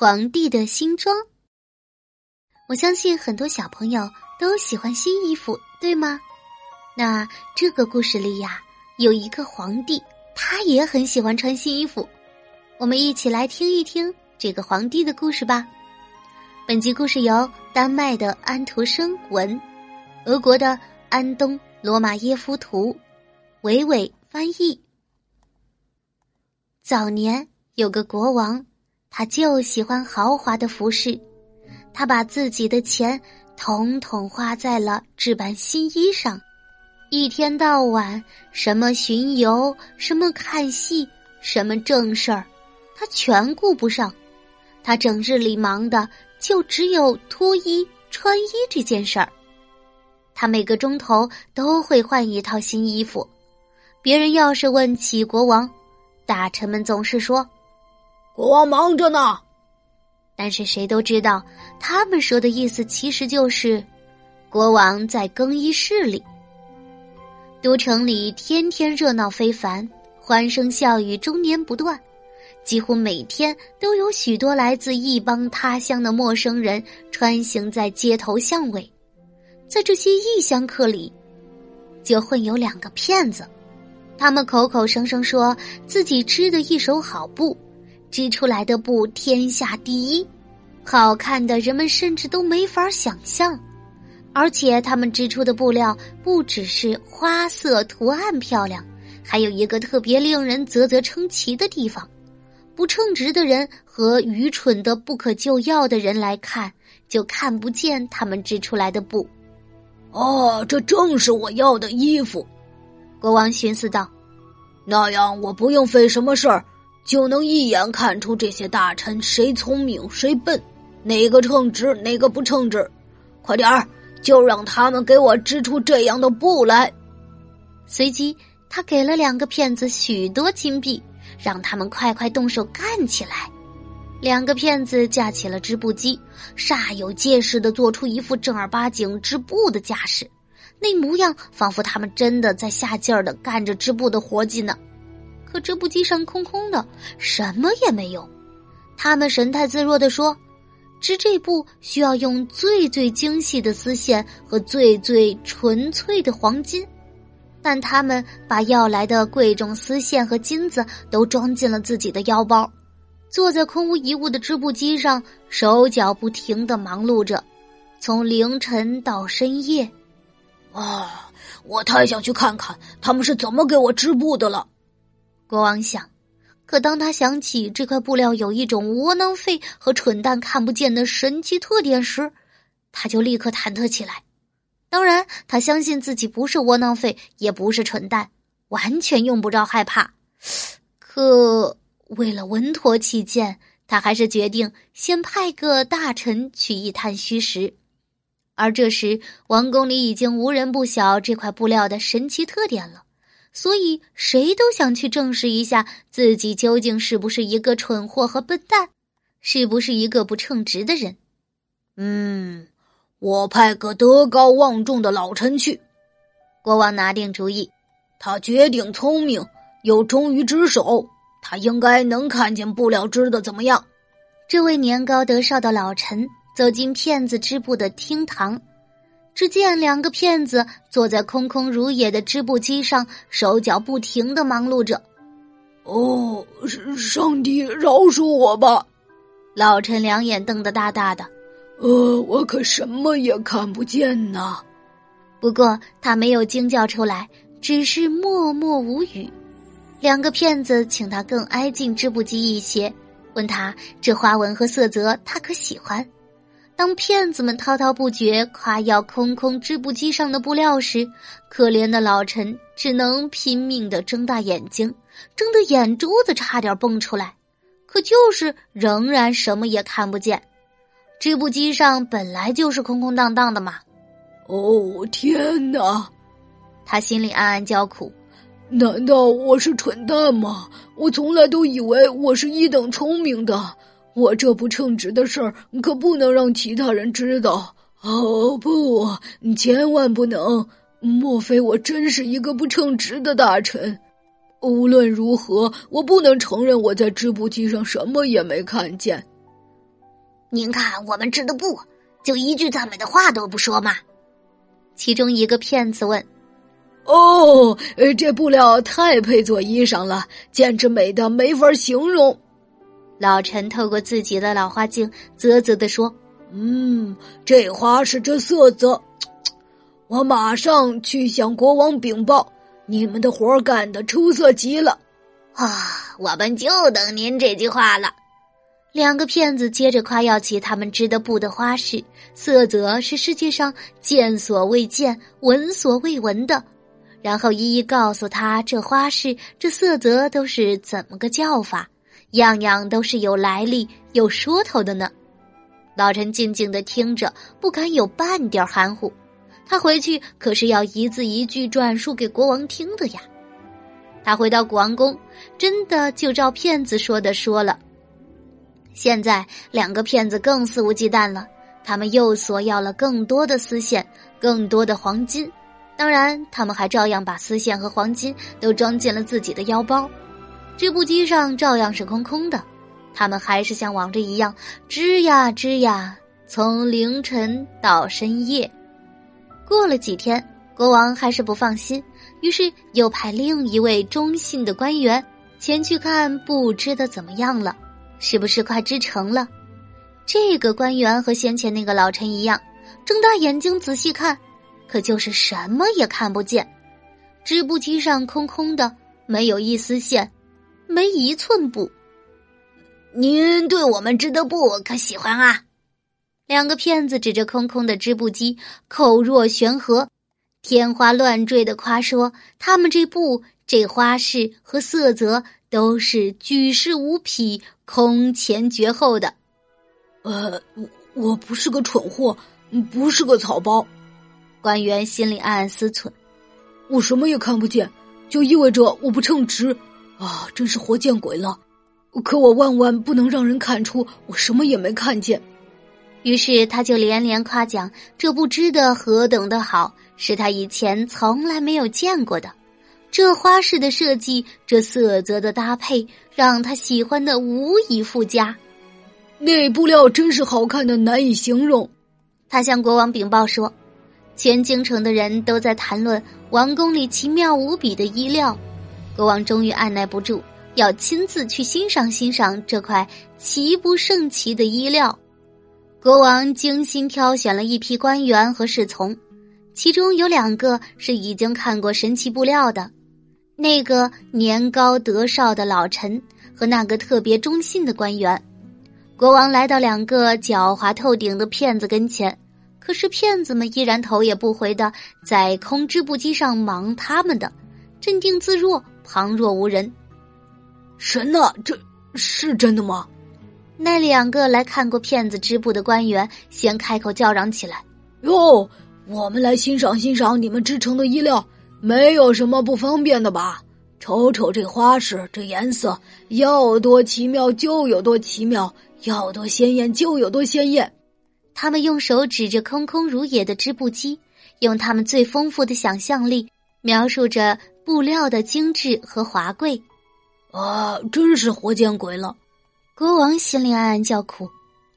皇帝的新装。我相信很多小朋友都喜欢新衣服，对吗？那这个故事里呀，有一个皇帝，他也很喜欢穿新衣服。我们一起来听一听这个皇帝的故事吧。本集故事由丹麦的安徒生文，俄国的安东罗马耶夫图，伟伟翻译。早年有个国王，他就喜欢豪华的服饰。他把自己的钱统统花在了置办新衣上，一天到晚什么巡游，什么看戏，什么正事儿，他全顾不上。他整日里忙的就只有脱衣穿衣这件事儿。他每个钟头都会换一套新衣服。别人要是问起国王，大臣们总是说：“国王忙着呢。”但是谁都知道，他们说的意思其实就是，国王在更衣室里。都城里天天热闹非凡，欢声笑语终年不断，几乎每天都有许多来自异邦他乡的陌生人穿行在街头巷尾。在这些异乡客里，就混有两个骗子，他们口口声声说自己织的一手好布。织出来的布天下第一，好看的人们甚至都没法想象。而且他们织出的布料不只是花色图案漂亮，还有一个特别令人啧啧称奇的地方：不称职的人和愚蠢的不可救药的人来看，就看不见他们织出来的布。哦，这正是我要的衣服，国王寻思道。那样我不用费什么事儿。就能一眼看出这些大臣谁聪明谁笨，哪个称职哪个不称职。快点儿，就让他们给我织出这样的布来。随即，他给了两个骗子许多金币，让他们快快动手干起来。两个骗子架起了织布机，煞有介事的做出一副正儿八经织布的架势，那模样仿佛他们真的在下劲儿的干着织布的活计呢。可织布机上空空的，什么也没有。他们神态自若地说：“织这布需要用最最精细的丝线和最最纯粹的黄金。”但他们把要来的贵重丝线和金子都装进了自己的腰包，坐在空无一物的织布机上，手脚不停的忙碌着，从凌晨到深夜。啊！我太想去看看他们是怎么给我织布的了。国王想，可当他想起这块布料有一种窝囊废和蠢蛋看不见的神奇特点时，他就立刻忐忑起来。当然，他相信自己不是窝囊废，也不是蠢蛋，完全用不着害怕。可为了稳妥起见，他还是决定先派个大臣去一探虚实。而这时，王宫里已经无人不晓这块布料的神奇特点了。所以，谁都想去证实一下自己究竟是不是一个蠢货和笨蛋，是不是一个不称职的人。嗯，我派个德高望重的老臣去。国王拿定主意，他绝顶聪明，又忠于职守，他应该能看见布料织的怎么样。这位年高德少的老臣走进骗子织布的厅堂。只见两个骗子坐在空空如也的织布机上，手脚不停的忙碌着。哦，上帝饶恕我吧！老陈两眼瞪得大大的。呃，我可什么也看不见呢。不过他没有惊叫出来，只是默默无语。两个骗子请他更挨近织布机一些，问他这花纹和色泽他可喜欢。当骗子们滔滔不绝夸耀空空织布机上的布料时，可怜的老陈只能拼命的睁大眼睛，睁得眼珠子差点蹦出来，可就是仍然什么也看不见。织布机上本来就是空空荡荡的嘛。哦天哪！他心里暗暗叫苦，难道我是蠢蛋吗？我从来都以为我是一等聪明的。我这不称职的事儿可不能让其他人知道哦！不，你千万不能！莫非我真是一个不称职的大臣？无论如何，我不能承认我在织布机上什么也没看见。您看我们织的布，就一句赞美的话都不说吗？其中一个骗子问：“哦，这布料太配做衣裳了，简直美的没法形容。”老陈透过自己的老花镜，啧啧的说：“嗯，这花是这色泽，我马上去向国王禀报，你们的活干得出色极了。”啊，我们就等您这句话了。两个骗子接着夸耀起他们织的布的花式，色泽是世界上见所未见、闻所未闻的，然后一一告诉他这花式、这色泽都是怎么个叫法，样样都是有来历、有说头的呢。老陈静静的听着，不敢有半点含糊。他回去可是要一字一句转述给国王听的呀。他回到古王宫，真的就照骗子说的说了。现在两个骗子更肆无忌惮了，他们又索要了更多的丝线、更多的黄金，当然，他们还照样把丝线和黄金都装进了自己的腰包。织布机上照样是空空的，他们还是像往日一样织呀织呀，从凌晨到深夜。过了几天，国王还是不放心，于是又派另一位忠信的官员前去看布织的怎么样了。是不是快织成了？这个官员和先前那个老臣一样，睁大眼睛仔细看，可就是什么也看不见。织布机上空空的，没有一丝线，没一寸布。您对我们织的布可喜欢啊？两个骗子指着空空的织布机，口若悬河，天花乱坠的夸说他们这布这花式和色泽。都是举世无匹、空前绝后的。呃，我我不是个蠢货，不是个草包。官员心里暗暗思忖：我什么也看不见，就意味着我不称职啊！真是活见鬼了！可我万万不能让人看出我什么也没看见。于是他就连连夸奖这布织的何等的好，是他以前从来没有见过的。这花式的设计，这色泽的搭配，让他喜欢的无以复加。那布料真是好看的难以形容。他向国王禀报说：“全京城的人都在谈论王宫里奇妙无比的衣料。”国王终于按耐不住，要亲自去欣赏欣赏这块奇不胜奇的衣料。国王精心挑选了一批官员和侍从，其中有两个是已经看过神奇布料的。那个年高德少的老臣和那个特别忠信的官员，国王来到两个狡猾透顶的骗子跟前，可是骗子们依然头也不回的在空织布机上忙他们的，镇定自若，旁若无人。神呐，这是真的吗？那两个来看过骗子织布的官员先开口叫嚷起来：“哟，我们来欣赏欣赏你们织成的衣料。”没有什么不方便的吧？瞅瞅这花式，这颜色要多奇妙就有多奇妙，要多鲜艳就有多鲜艳。他们用手指着空空如也的织布机，用他们最丰富的想象力描述着布料的精致和华贵。啊，真是活见鬼了！国王心里暗暗叫苦：“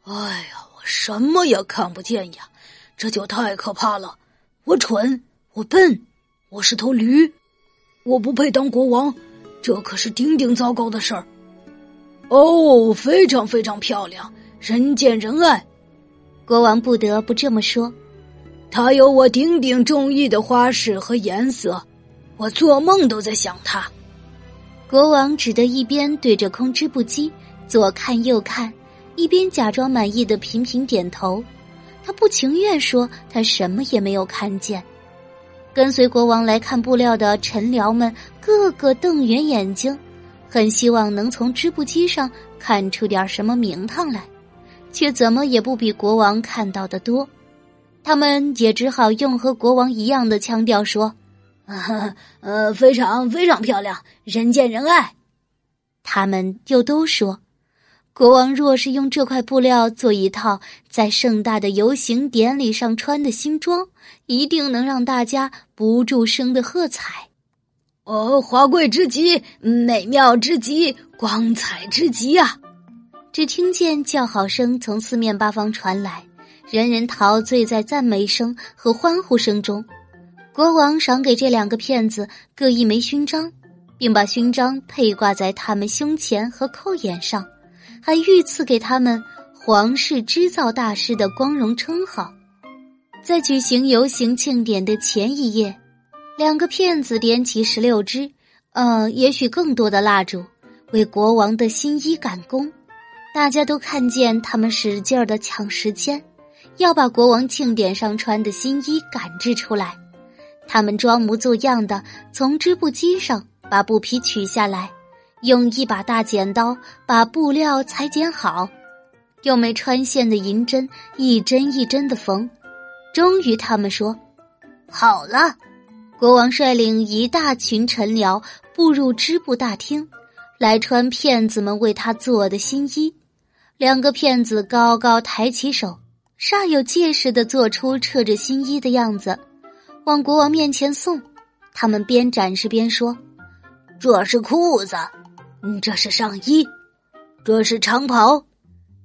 哎呀，我什么也看不见呀，这就太可怕了！我蠢，我笨。”我是头驴，我不配当国王，这可是顶顶糟糕的事儿。哦，非常非常漂亮，人见人爱。国王不得不这么说。它有我顶顶中意的花式和颜色，我做梦都在想他。国王只得一边对着空织布机左看右看，一边假装满意的频频点头。他不情愿说他什么也没有看见。跟随国王来看布料的臣僚们，个个瞪圆眼睛，很希望能从织布机上看出点什么名堂来，却怎么也不比国王看到的多。他们也只好用和国王一样的腔调说：“啊，呃，非常非常漂亮，人见人爱。”他们又都说。国王若是用这块布料做一套在盛大的游行典礼上穿的新装，一定能让大家不住声的喝彩。哦，华贵之极，美妙之极，光彩之极啊！只听见叫好声从四面八方传来，人人陶醉在赞美声和欢呼声中。国王赏给这两个骗子各一枚勋章，并把勋章佩挂在他们胸前和扣眼上，还御赐给他们“皇室织造大师”的光荣称号。在举行游行庆典的前一夜，两个骗子点起十六支，呃，也许更多的蜡烛，为国王的新衣赶工。大家都看见他们使劲儿的抢时间，要把国王庆典上穿的新衣赶制出来。他们装模作样的从织布机上把布皮取下来，用一把大剪刀把布料裁剪好，用没穿线的银针一针一针的缝。终于，他们说：“好了。”国王率领一大群臣僚步入织布大厅，来穿骗子们为他做的新衣。两个骗子高高抬起手，煞有介事的做出撤着新衣的样子，往国王面前送。他们边展示边说：“这是裤子，嗯，这是上衣，这是长袍。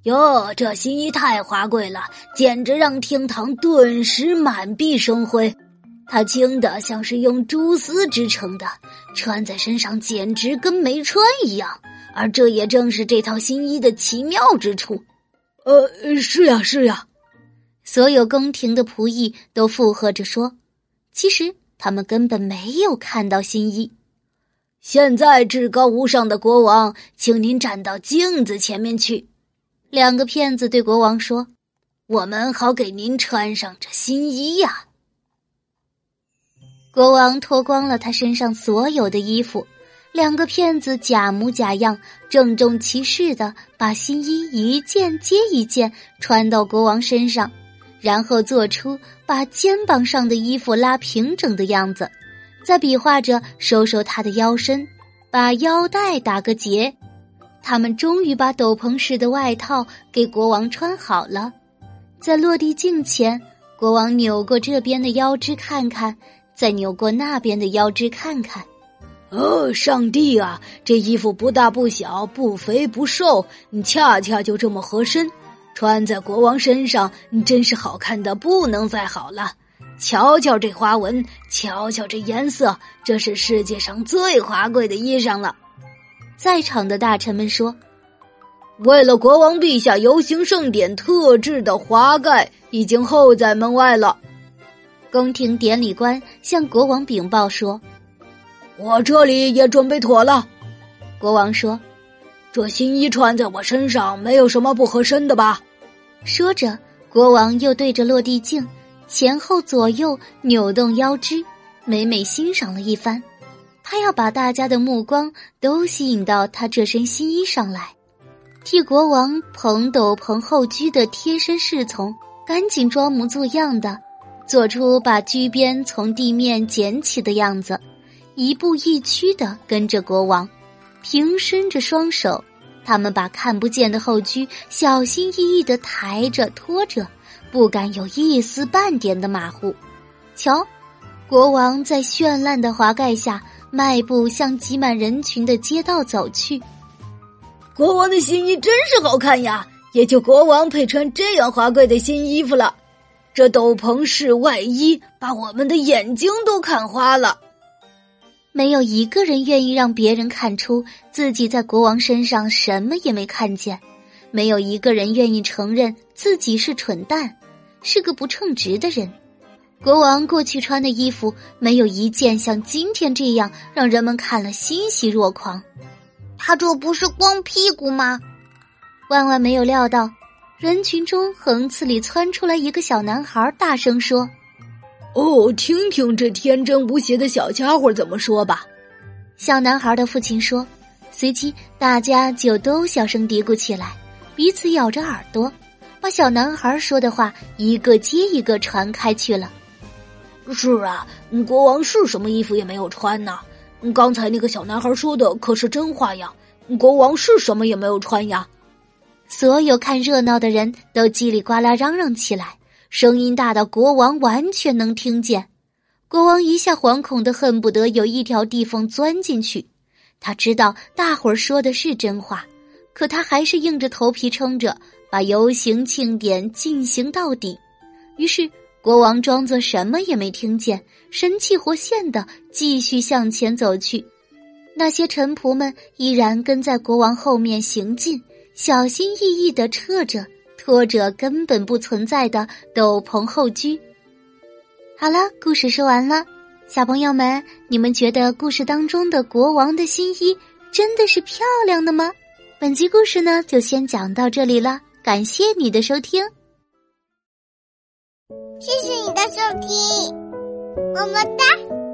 哟，这新衣太华贵了，简直让厅堂顿时满壁生辉。它轻的像是用蛛丝织成的，穿在身上简直跟没穿一样。”而这也正是这套新衣的奇妙之处。呃，是呀，是呀，所有宫廷的仆役都附和着说：“其实他们根本没有看到新衣。”现在，至高无上的国王，请您站到镜子前面去。两个骗子对国王说：“我们好给您穿上这新衣呀。”国王脱光了他身上所有的衣服。两个骗子假模假样、郑重其事的把新衣一件接一件穿到国王身上，然后做出把肩膀上的衣服拉平整的样子，再比划着收收他的腰身，把腰带打个结。他们终于把斗篷式的外套给国王穿好了，在落地镜前，国王扭过这边的腰肢看看，再扭过那边的腰肢看看。哦，上帝啊！这衣服不大不小，不肥不瘦，你恰恰就这么合身，穿在国王身上，真是好看的不能再好了。瞧瞧这花纹，瞧瞧这颜色，这是世界上最华贵的衣裳了。在场的大臣们说：“为了国王陛下游行盛典特制的华盖已经候在门外了。”宫廷典礼官向国王禀报说。我这里也准备妥了，国王说：“这新衣穿在我身上没有什么不合身的吧？”说着，国王又对着落地镜前后左右扭动腰肢，美美欣赏了一番。他要把大家的目光都吸引到他这身新衣上来。替国王捧斗篷后居的贴身侍从赶紧装模作样的做出把居边从地面捡起的样子。一步一趋的跟着国王，平伸着双手，他们把看不见的后驱小心翼翼的抬着拖着，不敢有一丝半点的马虎。瞧，国王在绚烂的华盖下迈步向挤满人群的街道走去。国王的新衣真是好看呀，也就国王配穿这样华贵的新衣服了。这斗篷式外衣把我们的眼睛都看花了。没有一个人愿意让别人看出自己在国王身上什么也没看见，没有一个人愿意承认自己是蠢蛋，是个不称职的人。国王过去穿的衣服没有一件像今天这样让人们看了欣喜若狂。他这不是光屁股吗？万万没有料到，人群中横刺里窜出来一个小男孩，大声说。哦，听听这天真无邪的小家伙怎么说吧。小男孩的父亲说，随即大家就都小声嘀咕起来，彼此咬着耳朵，把小男孩说的话一个接一个传开去了。是啊，国王是什么衣服也没有穿呢。刚才那个小男孩说的可是真话呀。国王是什么也没有穿呀。所有看热闹的人都叽里呱啦嚷嚷起来。声音大到国王完全能听见，国王一下惶恐的恨不得有一条地缝钻进去。他知道大伙儿说的是真话，可他还是硬着头皮撑着，把游行庆典进行到底。于是国王装作什么也没听见，神气活现的继续向前走去。那些臣仆们依然跟在国王后面行进，小心翼翼的撤着、或者根本不存在的斗篷后居。好了，故事说完了，小朋友们，你们觉得故事当中的国王的新衣真的是漂亮的吗？本集故事呢，就先讲到这里了。感谢你的收听，谢谢你的收听，么么哒。